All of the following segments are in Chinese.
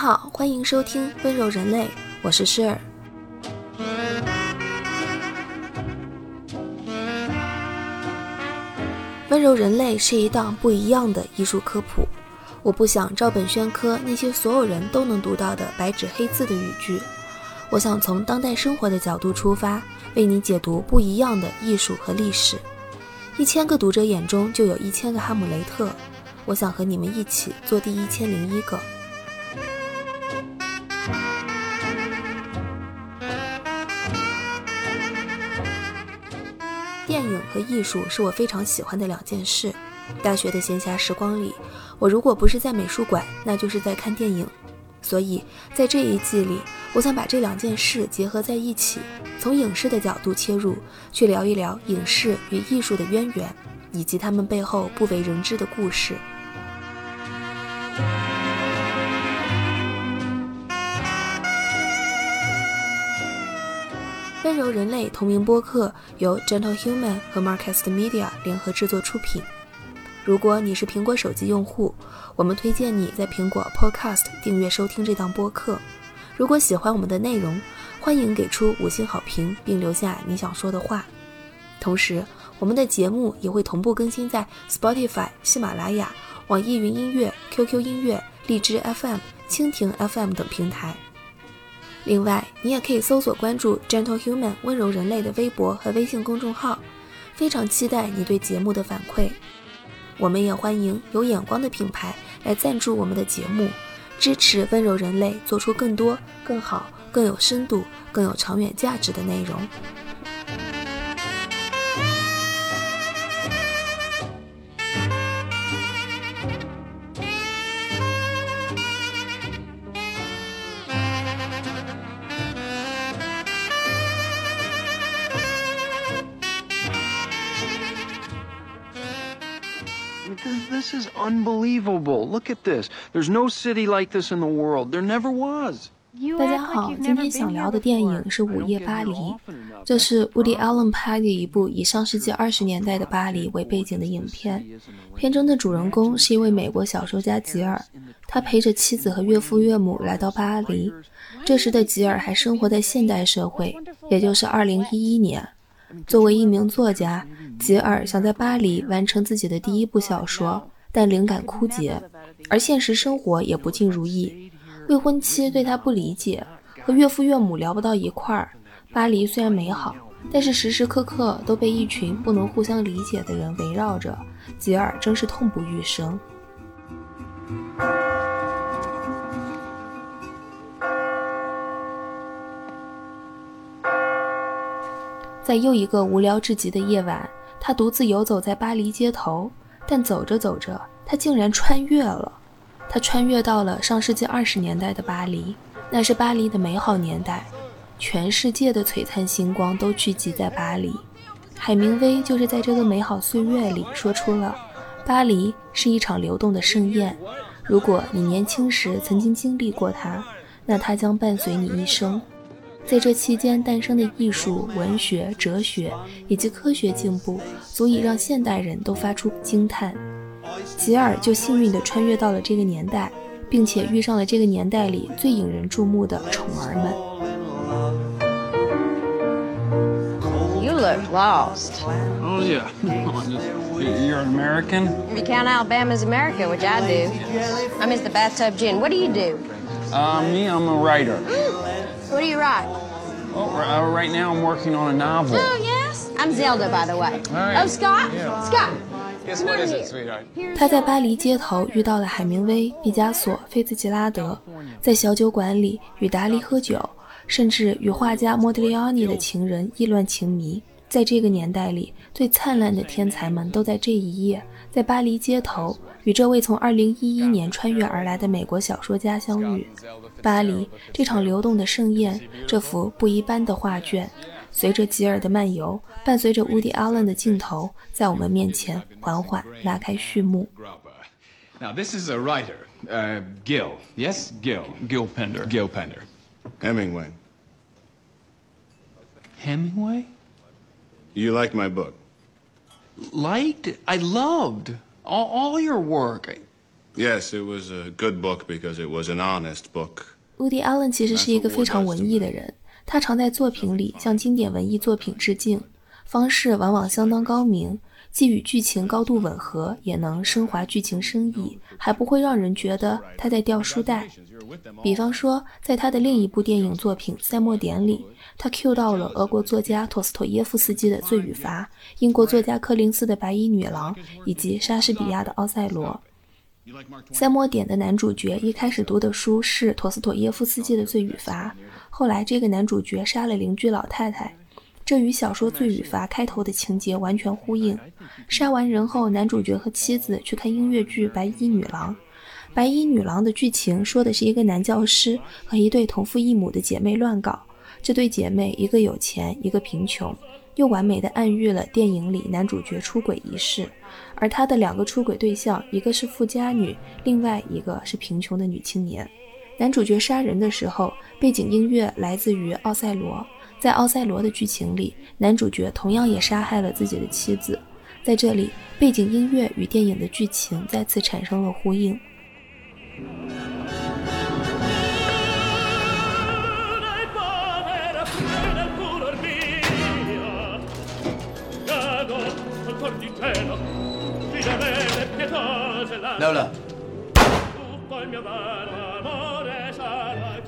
好，欢迎收听《温柔人类》，我是诗儿。温柔人类是一档不一样的艺术科普。我不想照本宣科那些所有人都能读到的白纸黑字的语句，我想从当代生活的角度出发，为你解读不一样的艺术和历史。一千个读者眼中就有一千个哈姆雷特，我想和你们一起做第一千零一个。艺术是我非常喜欢的两件事。大学的闲暇时光里，我如果不是在美术馆，那就是在看电影。所以在这一季里，我想把这两件事结合在一起，从影视的角度切入，去聊一聊影视与艺术的渊源，以及他们背后不为人知的故事。由人类同名播客由 Gentle Human 和 Marcast Media 联合制作出品。如果你是苹果手机用户，我们推荐你在苹果 Podcast 订阅收听这档播客。如果喜欢我们的内容，欢迎给出五星好评并留下你想说的话。同时，我们的节目也会同步更新在 Spotify、喜马拉雅、网易云音乐、QQ 音乐、荔枝 FM、蜻蜓 FM 等平台。另外，你也可以搜索关注 Gentle Human 温柔人类的微博和微信公众号，非常期待你对节目的反馈。我们也欢迎有眼光的品牌来赞助我们的节目，支持温柔人类做出更多、更好、更有深度、更有长远价值的内容。Unbelievable. Look at this. There's no city like this in the world. There never was. 大家好，今天想聊的电影是《午夜巴黎》，这是 Woody Allen 拍的一部以上世纪二十年代的巴黎为背景的影片。片中的主人公是一位美国小说家吉尔，他陪着妻子和岳父岳母来到巴黎。这时的吉尔还生活在现代社会，也就是二零一一年。作为一名作家，吉尔想在巴黎完成自己的第一部小说，但灵感枯竭，而现实生活也不尽如意。未婚妻对他不理解，和岳父岳母聊不到一块儿。巴黎虽然美好，但是时时刻刻都被一群不能互相理解的人围绕着，吉尔真是痛不欲生。在又一个无聊至极的夜晚，他独自游走在巴黎街头。但走着走着，他竟然穿越了。他穿越到了上世纪二十年代的巴黎，那是巴黎的美好年代，全世界的璀璨星光都聚集在巴黎。海明威就是在这个美好岁月里说出了：“巴黎是一场流动的盛宴，如果你年轻时曾经经历过它，那它将伴随你一生。”在这期间诞生的艺术、文学、哲学以及科学进步，足以让现代人都发出惊叹。吉尔就幸运地穿越到了这个年代，并且遇上了这个年代里最引人注目的宠儿们。You look lost. Oh yeah. You're an American. If You count Alabama's America, which I do. I'm Mr. Bathtub Gin. What do you do? Uh, me, I'm a writer. What do you write? Well, uh, right now I'm working on a novel. Oh, yes. I'm Zelda, by the way. Oh, Scott? Scott. Guess what is it, sweetheart? 他在巴黎街头遇到了海明威、毕加索、菲茨杰拉德，在小酒馆里与达利喝酒，甚至与画家莫迪利奥尼的情人意乱情迷。在这个年代里，最灿烂的天才们都在这一夜，在巴黎街头与这位从2011年穿越而来的美国小说家相遇。巴黎这场流动的盛宴，这幅不一般的画卷，随着吉尔的漫游，伴随着 Woody Allen 的镜头，在我们面前缓缓拉开序幕。Now, this is a writer, uh, Gil. Yes, Gil. Gil Pender. Gil Pender. Hemingway. Hemingway? You liked my book. Liked? I loved all, all your work. I, Yes, it was a good book because it was an honest book. Woody Allen 其实是一个非常文艺的人，他常在作品里向经典文艺作品致敬，方式往往相当高明， 既与剧情高度吻合，也能升华剧情深意，还不会让人觉得他在掉书袋。比方说，在他的另一部电影作品《赛末点》里，他 cue 到了俄国作家托斯托耶夫斯基的《罪与罚》，英国作家柯林斯的《白衣女郎》，以及莎士比亚的《奥赛罗》。赛末点的男主角一开始读的书是陀思妥耶夫斯基的《罪与罚》，后来这个男主角杀了邻居老太太，这与小说《罪与罚》开头的情节完全呼应。杀完人后，男主角和妻子去看音乐剧《白衣女郎》。《白衣女郎》的剧情说的是一个男教师和一对同父异母的姐妹乱搞，这对姐妹一个有钱，一个贫穷。又完美的暗喻了电影里男主角出轨一事，而他的两个出轨对象，一个是富家女，另外一个是贫穷的女青年。男主角杀人的时候，背景音乐来自于《奥赛罗》。在《奥赛罗》的剧情里，男主角同样也杀害了自己的妻子。在这里，背景音乐与电影的剧情再次产生了呼应。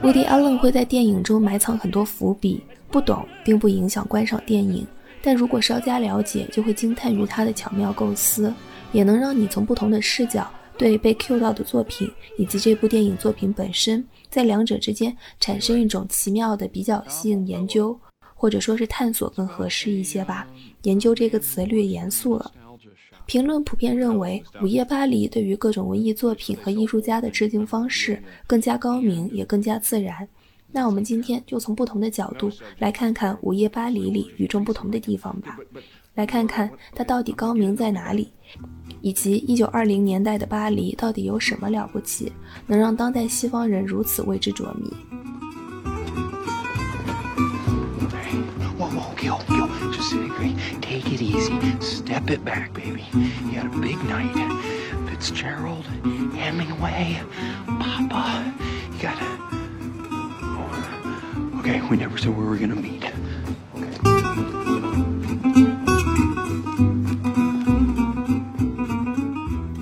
乌迪·阿伦会在电影中埋藏很多伏笔，不懂并不影响观赏电影，但如果稍加了解，就会惊叹于他的巧妙构思，也能让你从不同的视角对被 Q 到的作品以及这部电影作品本身，在两者之间产生一种奇妙的比较性研究，或者说是探索更合适一些吧。研究这个词略严肃了。评论普遍认为，《午夜巴黎》对于各种文艺作品和艺术家的致敬方式更加高明，也更加自然。那我们今天就从不同的角度来看看《午夜巴黎》里与众不同的地方吧，来看看它到底高明在哪里，以及1920年代的巴黎到底有什么了不起，能让当代西方人如此为之着迷。Okay, we never said where we're gonna meet. Okay.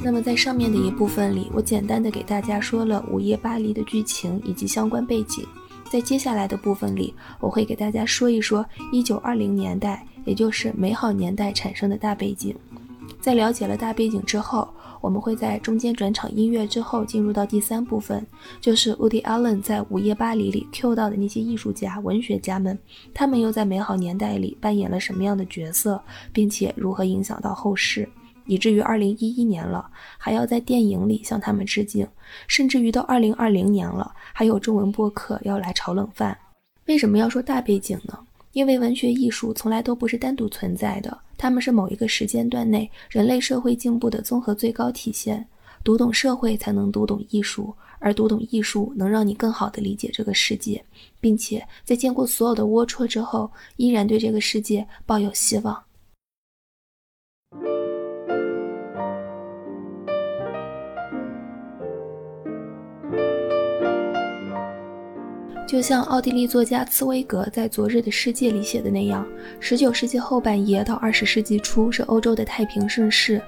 那么在上面的一部分里，我简单的给大家说了《午夜巴黎》的剧情以及相关背景。在接下来的部分里，我会给大家说一说1920年代。也就是美好年代产生的大背景。在了解了大背景之后，我们会在中间转场音乐之后进入到第三部分，就是 Woody Allen 在《午夜巴黎》里 Q 到的那些艺术家、文学家们，他们又在美好年代里扮演了什么样的角色，并且如何影响到后世，以至于2011年了还要在电影里向他们致敬，甚至于到2020年了还有中文播客要来炒冷饭。为什么要说大背景呢？因为文学艺术从来都不是单独存在的，它们是某一个时间段内人类社会进步的综合最高体现。读懂社会，才能读懂艺术，而读懂艺术，能让你更好地理解这个世界，并且在见过所有的龌龊之后，依然对这个世界抱有希望。就像奥地利作家茨威格在《昨日的世界》里写的那样，十九世纪后半叶到二十世纪初是欧洲的太平盛世，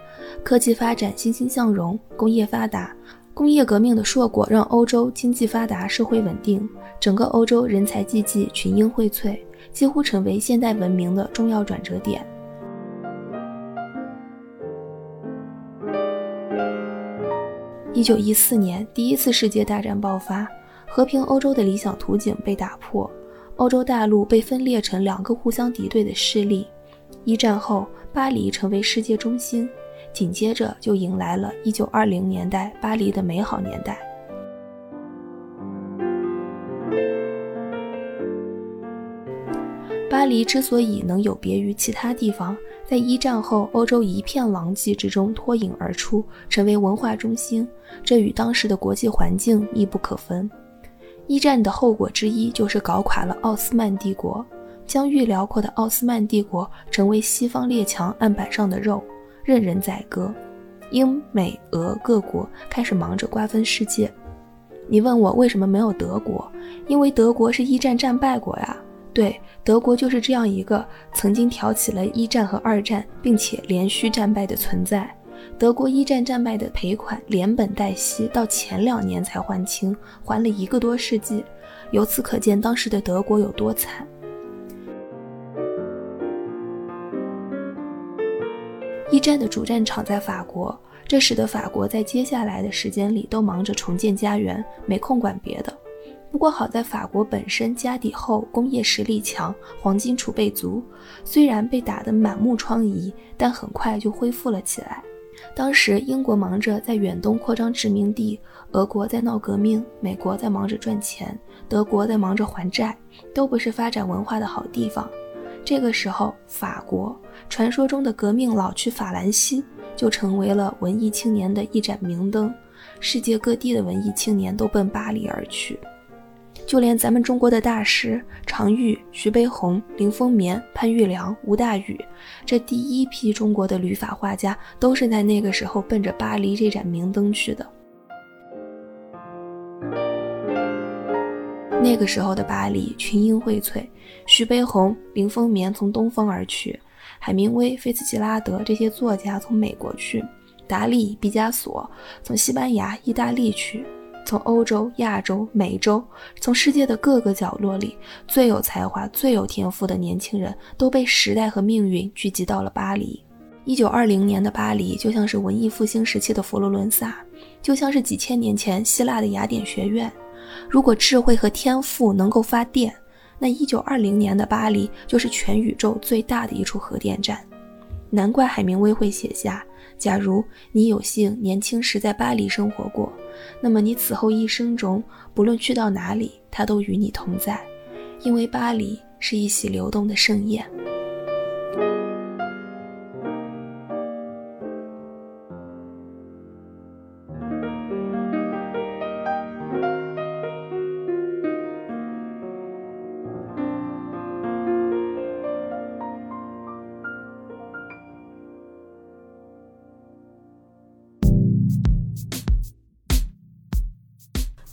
科技发展欣欣向荣，工业发达，工业革命的硕果让欧洲经济发达，社会稳定，整个欧洲人才济济，群英荟萃，几乎成为现代文明的重要转折点。一九一四年，第一次世界大战爆发。和平欧洲的理想图景被打破，欧洲大陆被分裂成两个互相敌对的势力。一战后，巴黎成为世界中心，紧接着就迎来了一九二零年代巴黎的美好年代。巴黎之所以能有别于其他地方，在一战后欧洲一片狼藉之中脱颖而出，成为文化中心，这与当时的国际环境密不可分。一战的后果之一就是搞垮了奥斯曼帝国，疆域辽阔的奥斯曼帝国成为西方列强案板上的肉，任人宰割。英美俄各国开始忙着瓜分世界。你问我为什么没有德国？因为德国是一战战败国呀。对，德国就是这样一个曾经挑起了一战和二战，并且连续战败的存在。德国一战战败的赔款连本带息，到前两年才还清，还了一个多世纪。由此可见，当时的德国有多惨。一战的主战场在法国，这使得法国在接下来的时间里都忙着重建家园，没空管别的。不过好在法国本身家底厚，工业实力强，黄金储备足，虽然被打得满目疮痍，但很快就恢复了起来。当时英国忙着在远东扩张殖民地，俄国在闹革命，美国在忙着赚钱，德国在忙着还债，都不是发展文化的好地方。这个时候，法国传说中的革命老区法兰西就成为了文艺青年的一盏明灯，世界各地的文艺青年都奔巴黎而去，就连咱们中国的大师常玉、徐悲鸿、林风眠、潘玉良、吴大羽，这第一批中国的旅法画家，都是在那个时候奔着巴黎这盏明灯去的。那个时候的巴黎群英荟萃，徐悲鸿、林风眠从东方而去，海明威、菲茨杰拉德这些作家从美国去，达利、毕加索从西班牙、意大利去，从欧洲、亚洲、美洲，从世界的各个角落里，最有才华、最有天赋的年轻人都被时代和命运聚集到了巴黎。一九二零年的巴黎就像是文艺复兴时期的佛罗伦萨，就像是几千年前希腊的雅典学院。如果智慧和天赋能够发电，那一九二零年的巴黎就是全宇宙最大的一处核电站。难怪海明威会写下：假如你有幸年轻时在巴黎生活过，那么你此后一生中，不论去到哪里，他都与你同在，因为巴黎是一席流动的盛宴。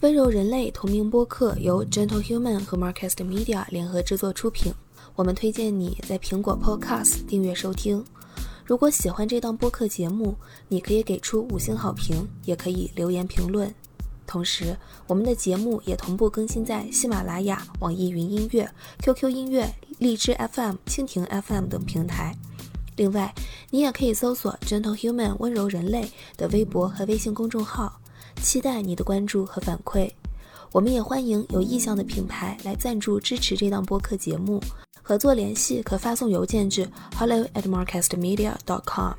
温柔人类同名播客由 Gentle Human 和 Marcast Media 联合制作出品。我们推荐你在苹果 Podcast 订阅收听。如果喜欢这档播客节目，你可以给出五星好评，也可以留言评论。同时，我们的节目也同步更新在喜马拉雅、网易云音乐、QQ 音乐、荔枝 FM、蜻蜓 FM 等平台。另外，你也可以搜索 Gentle Human 温柔人类的微博和微信公众号。期待你的关注和反馈，我们也欢迎有意向的品牌来赞助支持这档播客节目。合作联系可发送邮件至 hello at marketmedia.com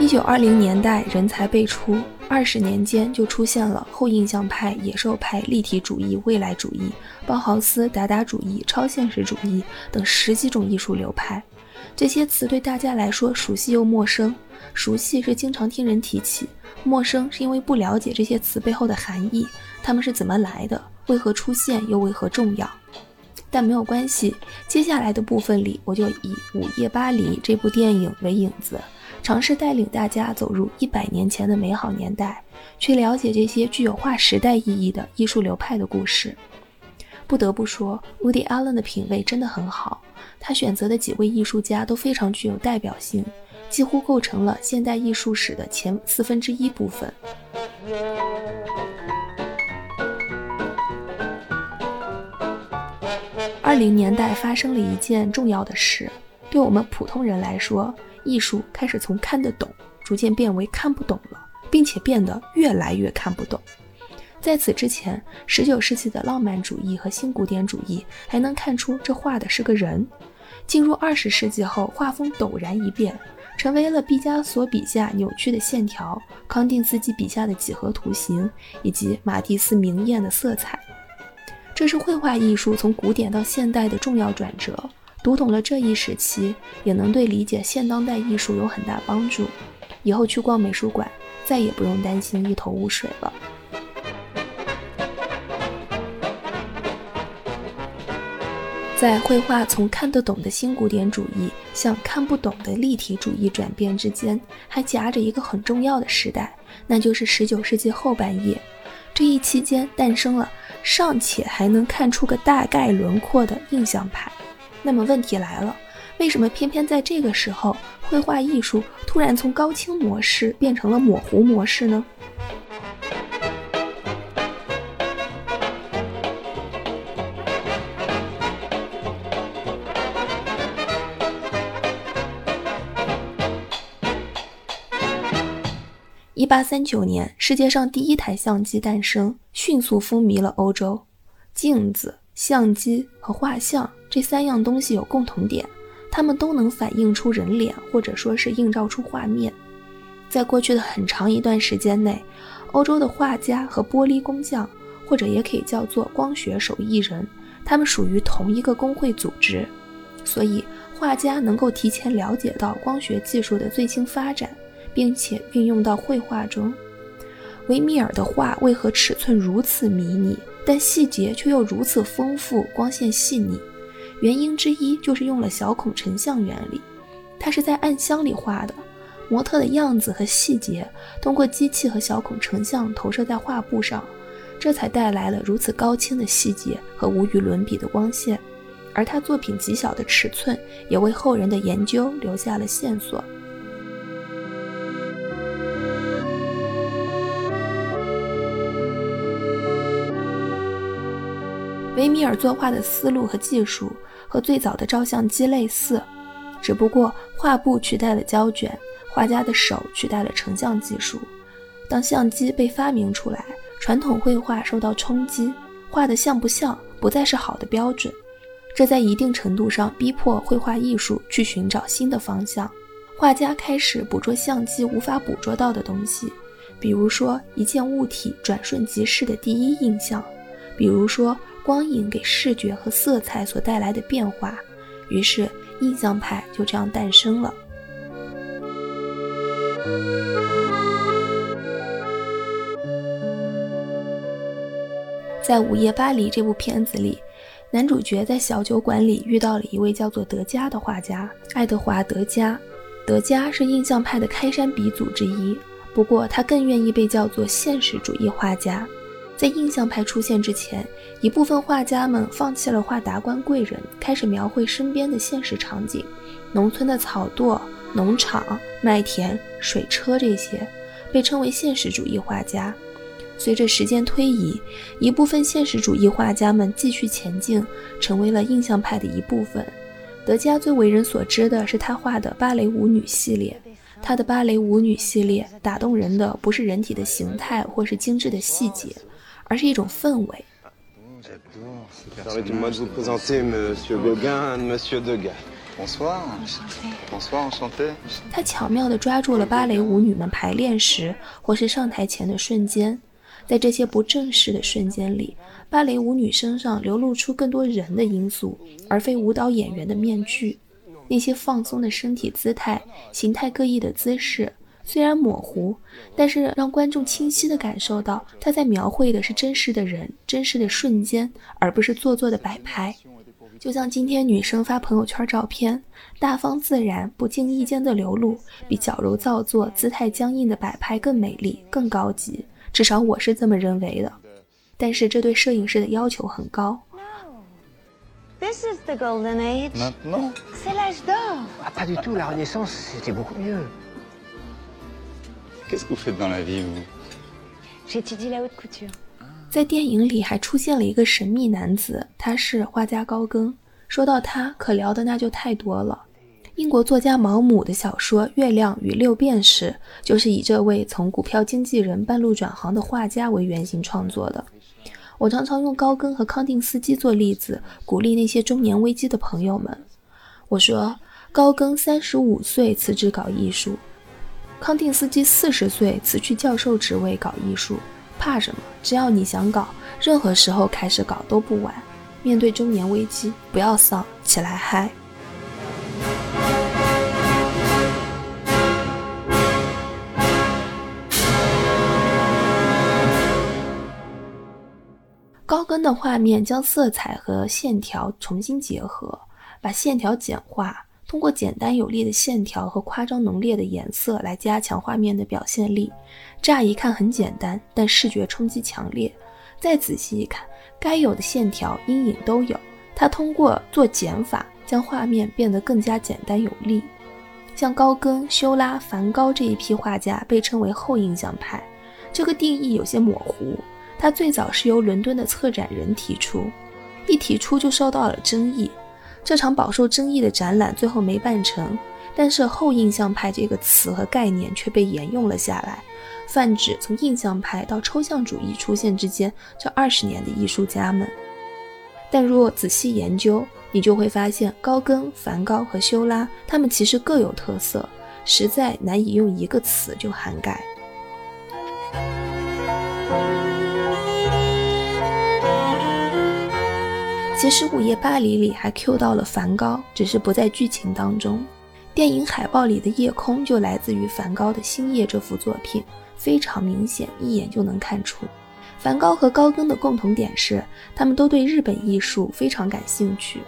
一九二零年代人才辈出，二十年间就出现了后印象派、野兽派、立体主义、未来主义、包豪斯、达达主义、超现实主义等十几种艺术流派。这些词对大家来说熟悉又陌生，熟悉是经常听人提起，陌生是因为不了解这些词背后的含义，它们是怎么来的，为何出现，又为何重要。但没有关系，接下来的部分里，我就以《午夜巴黎》这部电影为影子。尝试带领大家走入一百年前的美好年代，去了解这些具有划时代意义的艺术流派的故事。不得不说，Woody Allen 的品味真的很好，他选择的几位艺术家都非常具有代表性，几乎构成了现代艺术史的前四分之一部分。二零年代发生了一件重要的事，对我们普通人来说。艺术开始从看得懂，逐渐变为看不懂了，并且变得越来越看不懂。在此之前，19世纪的浪漫主义和新古典主义还能看出这画的是个人。进入20世纪后，画风陡然一变，成为了毕加索笔下扭曲的线条、康定斯基笔下的几何图形以及马蒂斯明艳的色彩。这是绘画艺术从古典到现代的重要转折。读懂了这一时期，也能对理解现当代艺术有很大帮助。以后去逛美术馆，再也不用担心一头雾水了。在绘画从看得懂的新古典主义向看不懂的立体主义转变之间，还夹着一个很重要的时代，那就是19世纪后半叶。这一期间诞生了尚且还能看出个大概轮廓的印象派。那么问题来了，为什么偏偏在这个时候，绘画艺术突然从高清模式变成了模糊模式呢？一八三九年，世界上第一台相机诞生，迅速风靡了欧洲。镜子、相机和画像这三样东西有共同点，它们都能反映出人脸，或者说是映照出画面。在过去的很长一段时间内，欧洲的画家和玻璃工匠，或者也可以叫做光学手艺人，他们属于同一个工会组织，所以画家能够提前了解到光学技术的最新发展。并且运用到绘画中。维米尔的画为何尺寸如此迷你，但细节却又如此丰富、光线细腻？原因之一就是用了小孔成像原理。它是在暗箱里画的，模特的样子和细节通过机器和小孔成像投射在画布上，这才带来了如此高清的细节和无与伦比的光线。而他作品极小的尺寸，也为后人的研究留下了线索。维米尔作画的思路和技术和最早的照相机类似，只不过画布取代了胶卷，画家的手取代了成像技术。当相机被发明出来，传统绘画受到冲击，画的像不像不再是好的标准。这在一定程度上逼迫绘画艺术去寻找新的方向。画家开始捕捉相机无法捕捉到的东西，比如说一件物体转瞬即逝的第一印象，比如说。光影给视觉和色彩所带来的变化，于是印象派就这样诞生了。在《午夜巴黎》这部片子里，男主角在小酒馆里遇到了一位叫做德加的画家——爱德华·德加。德加是印象派的开山鼻祖之一，不过他更愿意被叫做现实主义画家。在印象派出现之前，一部分画家们放弃了画达官贵人，开始描绘身边的现实场景，农村的草垛、农场、麦田、水车这些，被称为现实主义画家。随着时间推移，一部分现实主义画家们继续前进，成为了印象派的一部分。德加最为人所知的是他画的芭蕾舞女系列，他的芭蕾舞女系列打动人的不是人体的形态或是精致的细节。而是一种氛围。他巧妙地抓住了芭蕾舞女们排练时或是上台前的瞬间，在这些不正式的瞬间里，芭蕾舞女身上流露出更多人的因素，而非舞蹈演员的面具。那些放松的身体姿态、形态各异的姿势。虽然模糊，但是让观众清晰地感受到他在描绘的是真实的人、真实的瞬间，而不是做作的摆拍。就像今天女生发朋友圈照片，大方自然、不经意间的流露，比矫揉造作、姿态僵硬的摆拍更美丽、更高级。至少我是这么认为的。但是这对摄影师的要求很高。This is the golden age. Maintenant? C'est l'âge d'or. Ah, pas du tout. La Renaissance, c'était beaucoup mieux. Qu'est-ce que vous faites dans la vie, vous J'étudie la haute couture. 在电影里还出现了一个神秘男子，他是画家高更。说到他，可聊的那就太多了。英国作家毛姆的小说《月亮与六便士》就是以这位从股票经纪人半路转行的画家为原型创作的。我常常用高更和康定斯基做例子，鼓励那些中年危机的朋友们。我说，高更三十五岁辞职搞艺术。康定斯基四十岁辞去教授职位搞艺术怕什么？只要你想搞任何时候开始搞都不晚。面对中年危机不要丧起来嗨。高跟的画面将色彩和线条重新结合把线条简化通过简单有力的线条和夸张浓烈的颜色来加强画面的表现力。乍一看很简单，但视觉冲击强烈。再仔细一看，该有的线条、阴影都有。他通过做减法，将画面变得更加简单有力。像高更、修拉、梵高这一批画家被称为后印象派，这个定义有些模糊。他最早是由伦敦的策展人提出，一提出就受到了争议。这场饱受争议的展览最后没办成，但是后印象派这个词和概念却被沿用了下来，泛指从印象派到抽象主义出现之间这二十年的艺术家们。但若仔细研究，你就会发现，高更、梵高和修拉，他们其实各有特色，实在难以用一个词就涵盖。其实《午夜巴黎》里还 Q 到了梵高，只是不在剧情当中。电影海报里的夜空就来自于梵高的《星夜》这幅作品，非常明显，一眼就能看出。梵高和高更的共同点是，他们都对日本艺术非常感兴趣。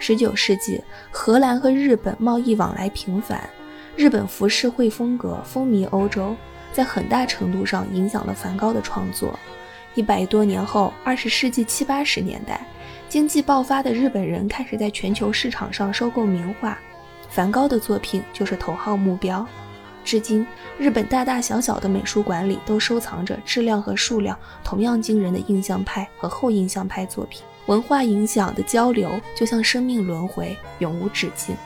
19世纪，荷兰和日本贸易往来频繁，日本浮世绘风格风靡欧洲，在很大程度上影响了梵高的创作。一百多年后，20世纪七八十年代。经济爆发的日本人开始在全球市场上收购名画，梵高的作品就是头号目标。至今，日本大大小小的美术馆里都收藏着质量和数量同样惊人的印象派和后印象派作品。文化影响的交流就像生命轮回，永无止境。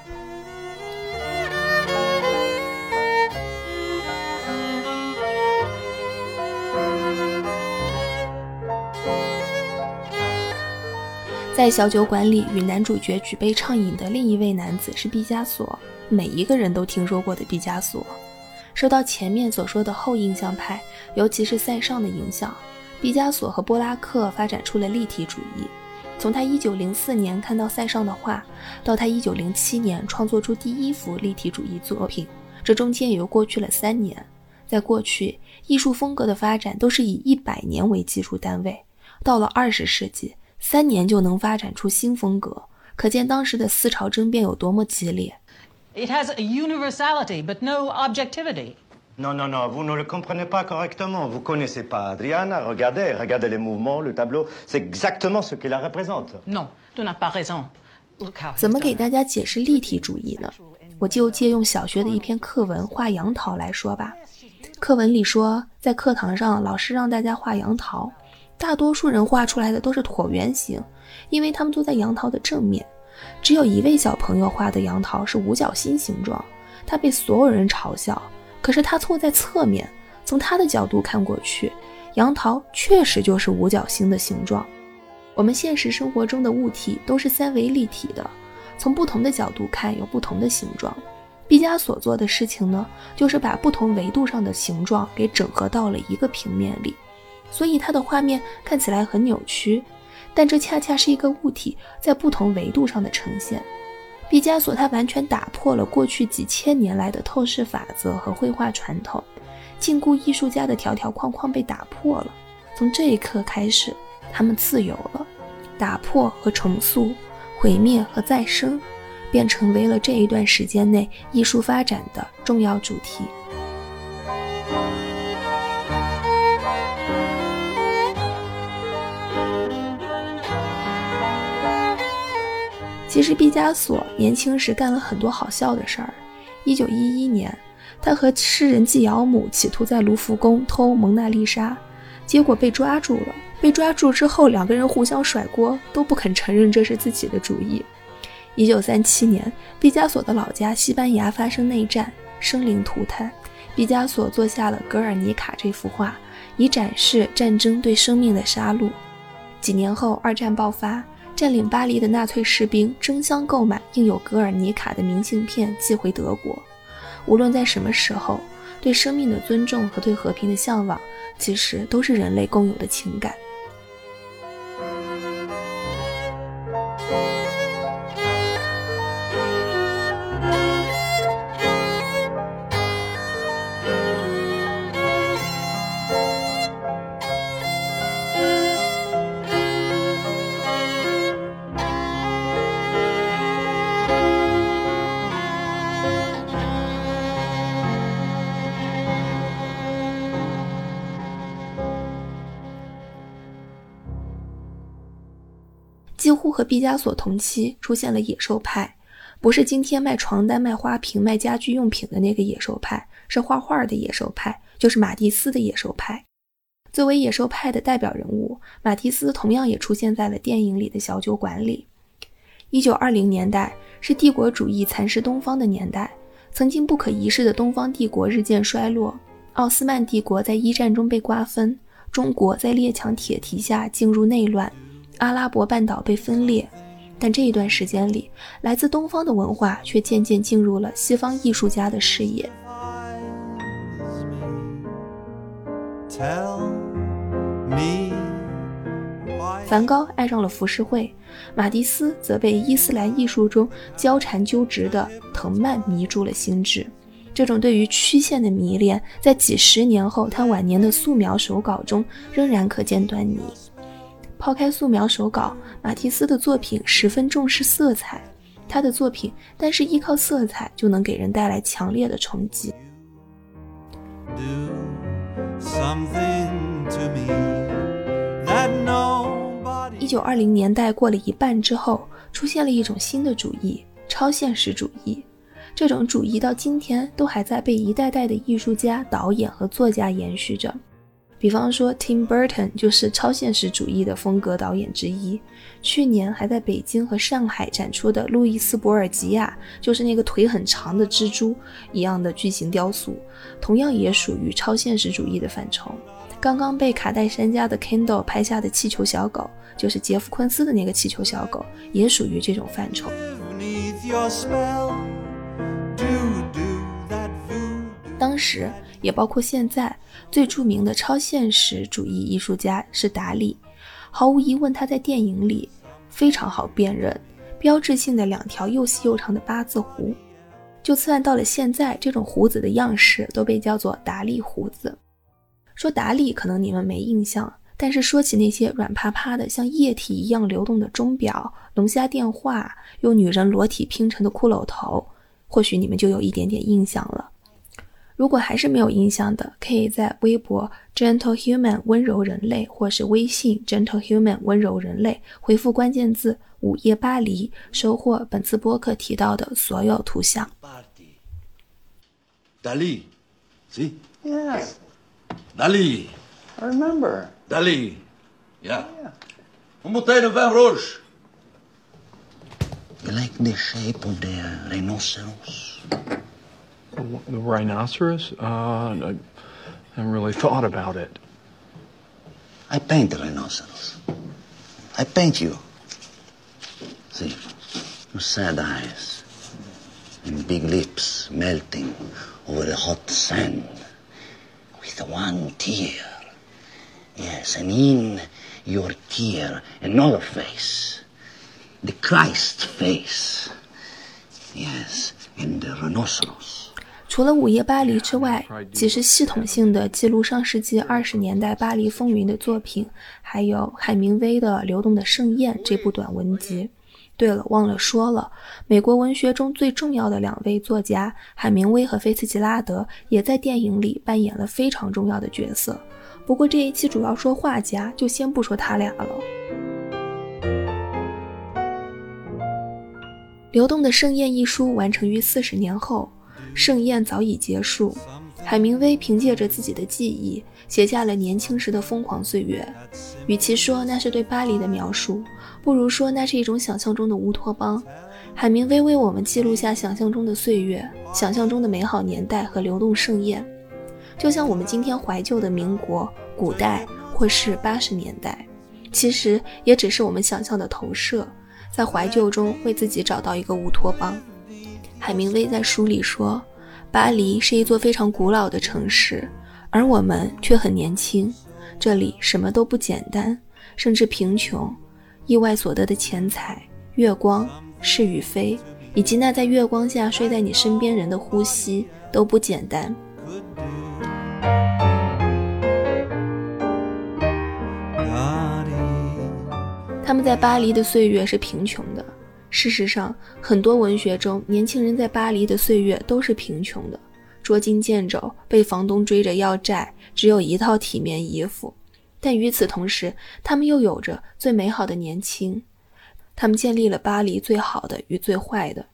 在小酒馆里与男主角举杯畅饮的另一位男子是毕加索，每一个人都听说过的毕加索。受到前面所说的后印象派，尤其是塞尚的影响，毕加索和波拉克发展出了立体主义。从他1904年看到塞尚的画，到他1907年创作出第一幅立体主义作品，这中间也又过去了三年。在过去，艺术风格的发展都是以一百年为基础单位，到了二十世纪。三年就能发展出新风格，可见当时的思潮争辩有多么激烈。It has a universality, but no objectivity. Non, non, non, vous ne le comprenez pas correctement. Vous connaissez pas Adriana. Regardez, regardez les mouvements, le tableau. C'est exactement ce qu'il la représente. Non, tu n'as pas raison. 怎么给大家解释立体主义呢？我就借用小学的一篇课文《画杨桃》来说吧。课文里说，在课堂上，老师让大家画杨桃。大多数人画出来的都是椭圆形，因为他们坐在杨桃的正面。只有一位小朋友画的杨桃是五角星形状，他被所有人嘲笑。可是他错在侧面，从他的角度看过去，杨桃确实就是五角星的形状。我们现实生活中的物体都是三维立体的，从不同的角度看有不同的形状。毕加索做的事情呢，就是把不同维度上的形状给整合到了一个平面里。所以他的画面看起来很扭曲，但这恰恰是一个物体在不同维度上的呈现。毕加索他完全打破了过去几千年来的透视法则和绘画传统，禁锢艺术家的条条框框被打破了。从这一刻开始，他们自由了。打破和重塑，毁灭和再生，便成为了这一段时间内艺术发展的重要主题。其实毕加索年轻时干了很多好笑的事儿。一九一一年，他和诗人纪尧姆企图在卢浮宫偷蒙娜丽莎，结果被抓住了。被抓住之后，两个人互相甩锅，都不肯承认这是自己的主意。一九三七年，毕加索的老家西班牙发生内战，生灵涂炭。毕加索做下了《格尔尼卡》这幅画，以展示战争对生命的杀戮。几年后，二战爆发。占领巴黎的纳粹士兵争相购买印有格尔尼卡的明信片寄回德国。无论在什么时候，对生命的尊重和对和平的向往，其实都是人类共有的情感。乎和毕加索同期出现了野兽派，不是今天卖床单、卖花瓶、卖家居用品的那个野兽派，是画画的野兽派，就是马蒂斯的野兽派。作为野兽派的代表人物，马蒂斯同样也出现在了电影里的小酒馆里。一九二零年代是帝国主义蚕食东方的年代，曾经不可一世的东方帝国日渐衰落，奥斯曼帝国在一战中被瓜分，中国在列强铁蹄下进入内乱。阿拉伯半岛被分裂，但这一段时间里，来自东方的文化却渐渐进入了西方艺术家的视野。梵高爱上了浮世绘，马蒂斯则被伊斯兰艺术中交缠纠执的藤蔓迷住了心智。这种对于曲线的迷恋，在几十年后他晚年的素描手稿中仍然可见端倪。抛开素描手稿，马蒂斯的作品十分重视色彩。他的作品，但是依靠色彩就能给人带来强烈的冲击。一九二零年代过了一半之后，出现了一种新的主义——超现实主义。这种主义到今天都还在被一代代的艺术家、导演和作家延续着。比方说，Tim Burton 就是超现实主义的风格导演之一。去年还在北京和上海展出的路易斯·博尔吉亚，就是那个腿很长的蜘蛛一样的巨型雕塑，同样也属于超现实主义的范畴。刚刚被卡戴珊家的 Kendall 拍下的气球小狗，就是杰夫·昆斯的那个气球小狗，也属于这种范畴。当时。也包括现在最著名的超现实主义艺术家是达利，毫无疑问，他在电影里非常好辨认，标志性的两条又细又长的八字胡，就算到了现在，这种胡子的样式都被叫做达利胡子。说达利可能你们没印象，但是说起那些软趴趴的像液体一样流动的钟表、龙虾电话、用女人裸体拼成的骷髅头，或许你们就有一点点印象了。如果还是没有印象的，可以在微博 Gentle Human 温柔人类，或是微信 Gentle Human 温柔人类回复关键字“午夜巴黎”，收获本次播客提到的所有图像。Dali, see? Yes. Dali. I remember. Dali. Yeah. Een bouteille de vin rouge. You like the shape of the rhinoceros? The rhinoceros? Uh, I haven't really thought about it. I paint the rhinoceros. I paint you. See, your sad eyes and big lips melting over the hot sand with one tear. Yes, and in your tear, another face. The Christ face. Yes, and the rhinoceros. 除了《午夜巴黎》之外，其实系统性的记录上世纪二十年代巴黎风云的作品，还有海明威的《流动的盛宴》这部短文集。对了，忘了说了，美国文学中最重要的两位作家海明威和菲茨杰拉德也在电影里扮演了非常重要的角色。不过这一期主要说画家，就先不说他俩了。《流动的盛宴》一书完成于四十年后。盛宴早已结束，海明威凭借着自己的记忆写下了年轻时的疯狂岁月。与其说那是对巴黎的描述，不如说那是一种想象中的乌托邦。海明威为我们记录下想象中的岁月，想象中的美好年代和流动盛宴，就像我们今天怀旧的民国、古代或是八十年代，其实也只是我们想象的投射，在怀旧中为自己找到一个乌托邦。海明威在书里说：“巴黎是一座非常古老的城市，而我们却很年轻。这里什么都不简单，甚至贫穷、意外所得的钱财、月光、是与非，以及那在月光下睡在你身边人的呼吸都不简单。”他们在巴黎的岁月是贫穷的。事实上，很多文学中，年轻人在巴黎的岁月都是贫穷的，捉襟见肘，被房东追着要债，只有一套体面衣服。但与此同时，他们又有着最美好的年轻。他们建立了巴黎最好的与最坏的。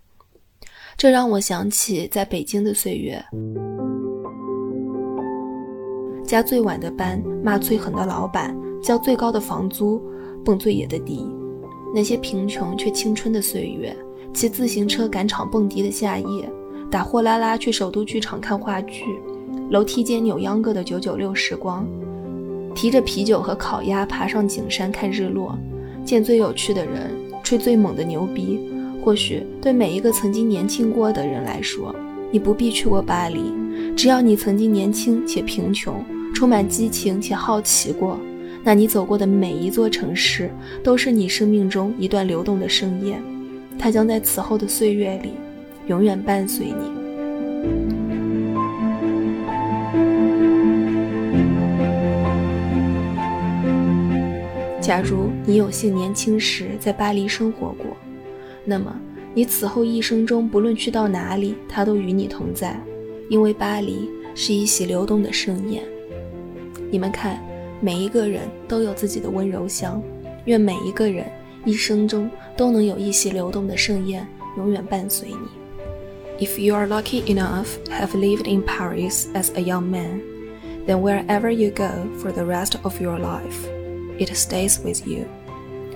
这让我想起在北京的岁月，加最晚的班，骂最狠的老板，交最高的房租，蹦最野的迪。那些贫穷却青春的岁月，骑自行车赶场蹦迪的夏夜，打货拉拉去首都剧场看话剧，楼梯间扭秧歌的九九六时光，提着啤酒和烤鸭爬上景山看日落，见最有趣的人，吹最猛的牛逼。或许对每一个曾经年轻过的人来说，你不必去过巴黎，只要你曾经年轻且贫穷，充满激情且好奇过。那你走过的每一座城市，都是你生命中一段流动的盛宴，它将在此后的岁月里，永远伴随你。假如你有幸年轻时在巴黎生活过，那么你此后一生中不论去到哪里，它都与你同在，因为巴黎是一袭流动的盛宴。你们看。每一个人都有自己的温柔乡，愿每一个人一生中都能有一席流动的盛宴，永远伴随你。If you are lucky enough have lived in Paris as a young man, then wherever you go for the rest of your life, it stays with you.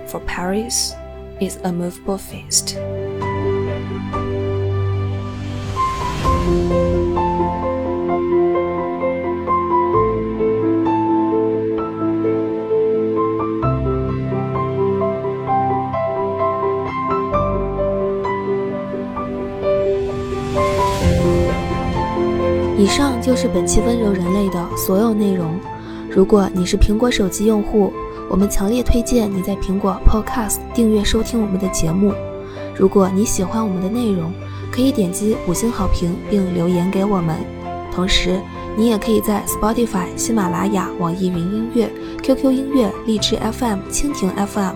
For Paris is a movable feast. 上就是本期温柔人类的所有内容。如果你是苹果手机用户，我们强烈推荐你在苹果 Podcast 订阅收听我们的节目。如果你喜欢我们的内容，可以点击五星好评并留言给我们。同时，你也可以在 Spotify、喜马拉雅、网易云音乐、QQ 音乐、荔枝 FM、蜻蜓 FM，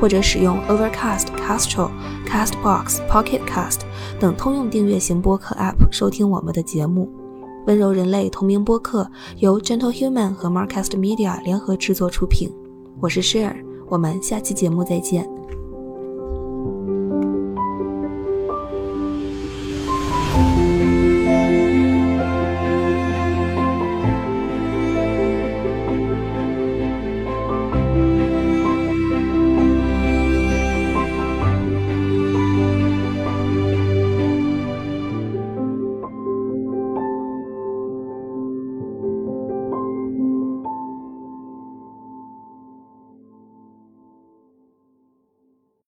或者使用 Overcast、Castro、Castbox、Pocket Cast 等通用订阅型播客 App 收听我们的节目。温柔人类同名播客由 Gentle Human 和 Marcast Media 联合制作出品，我是 Share，我们下期节目再见。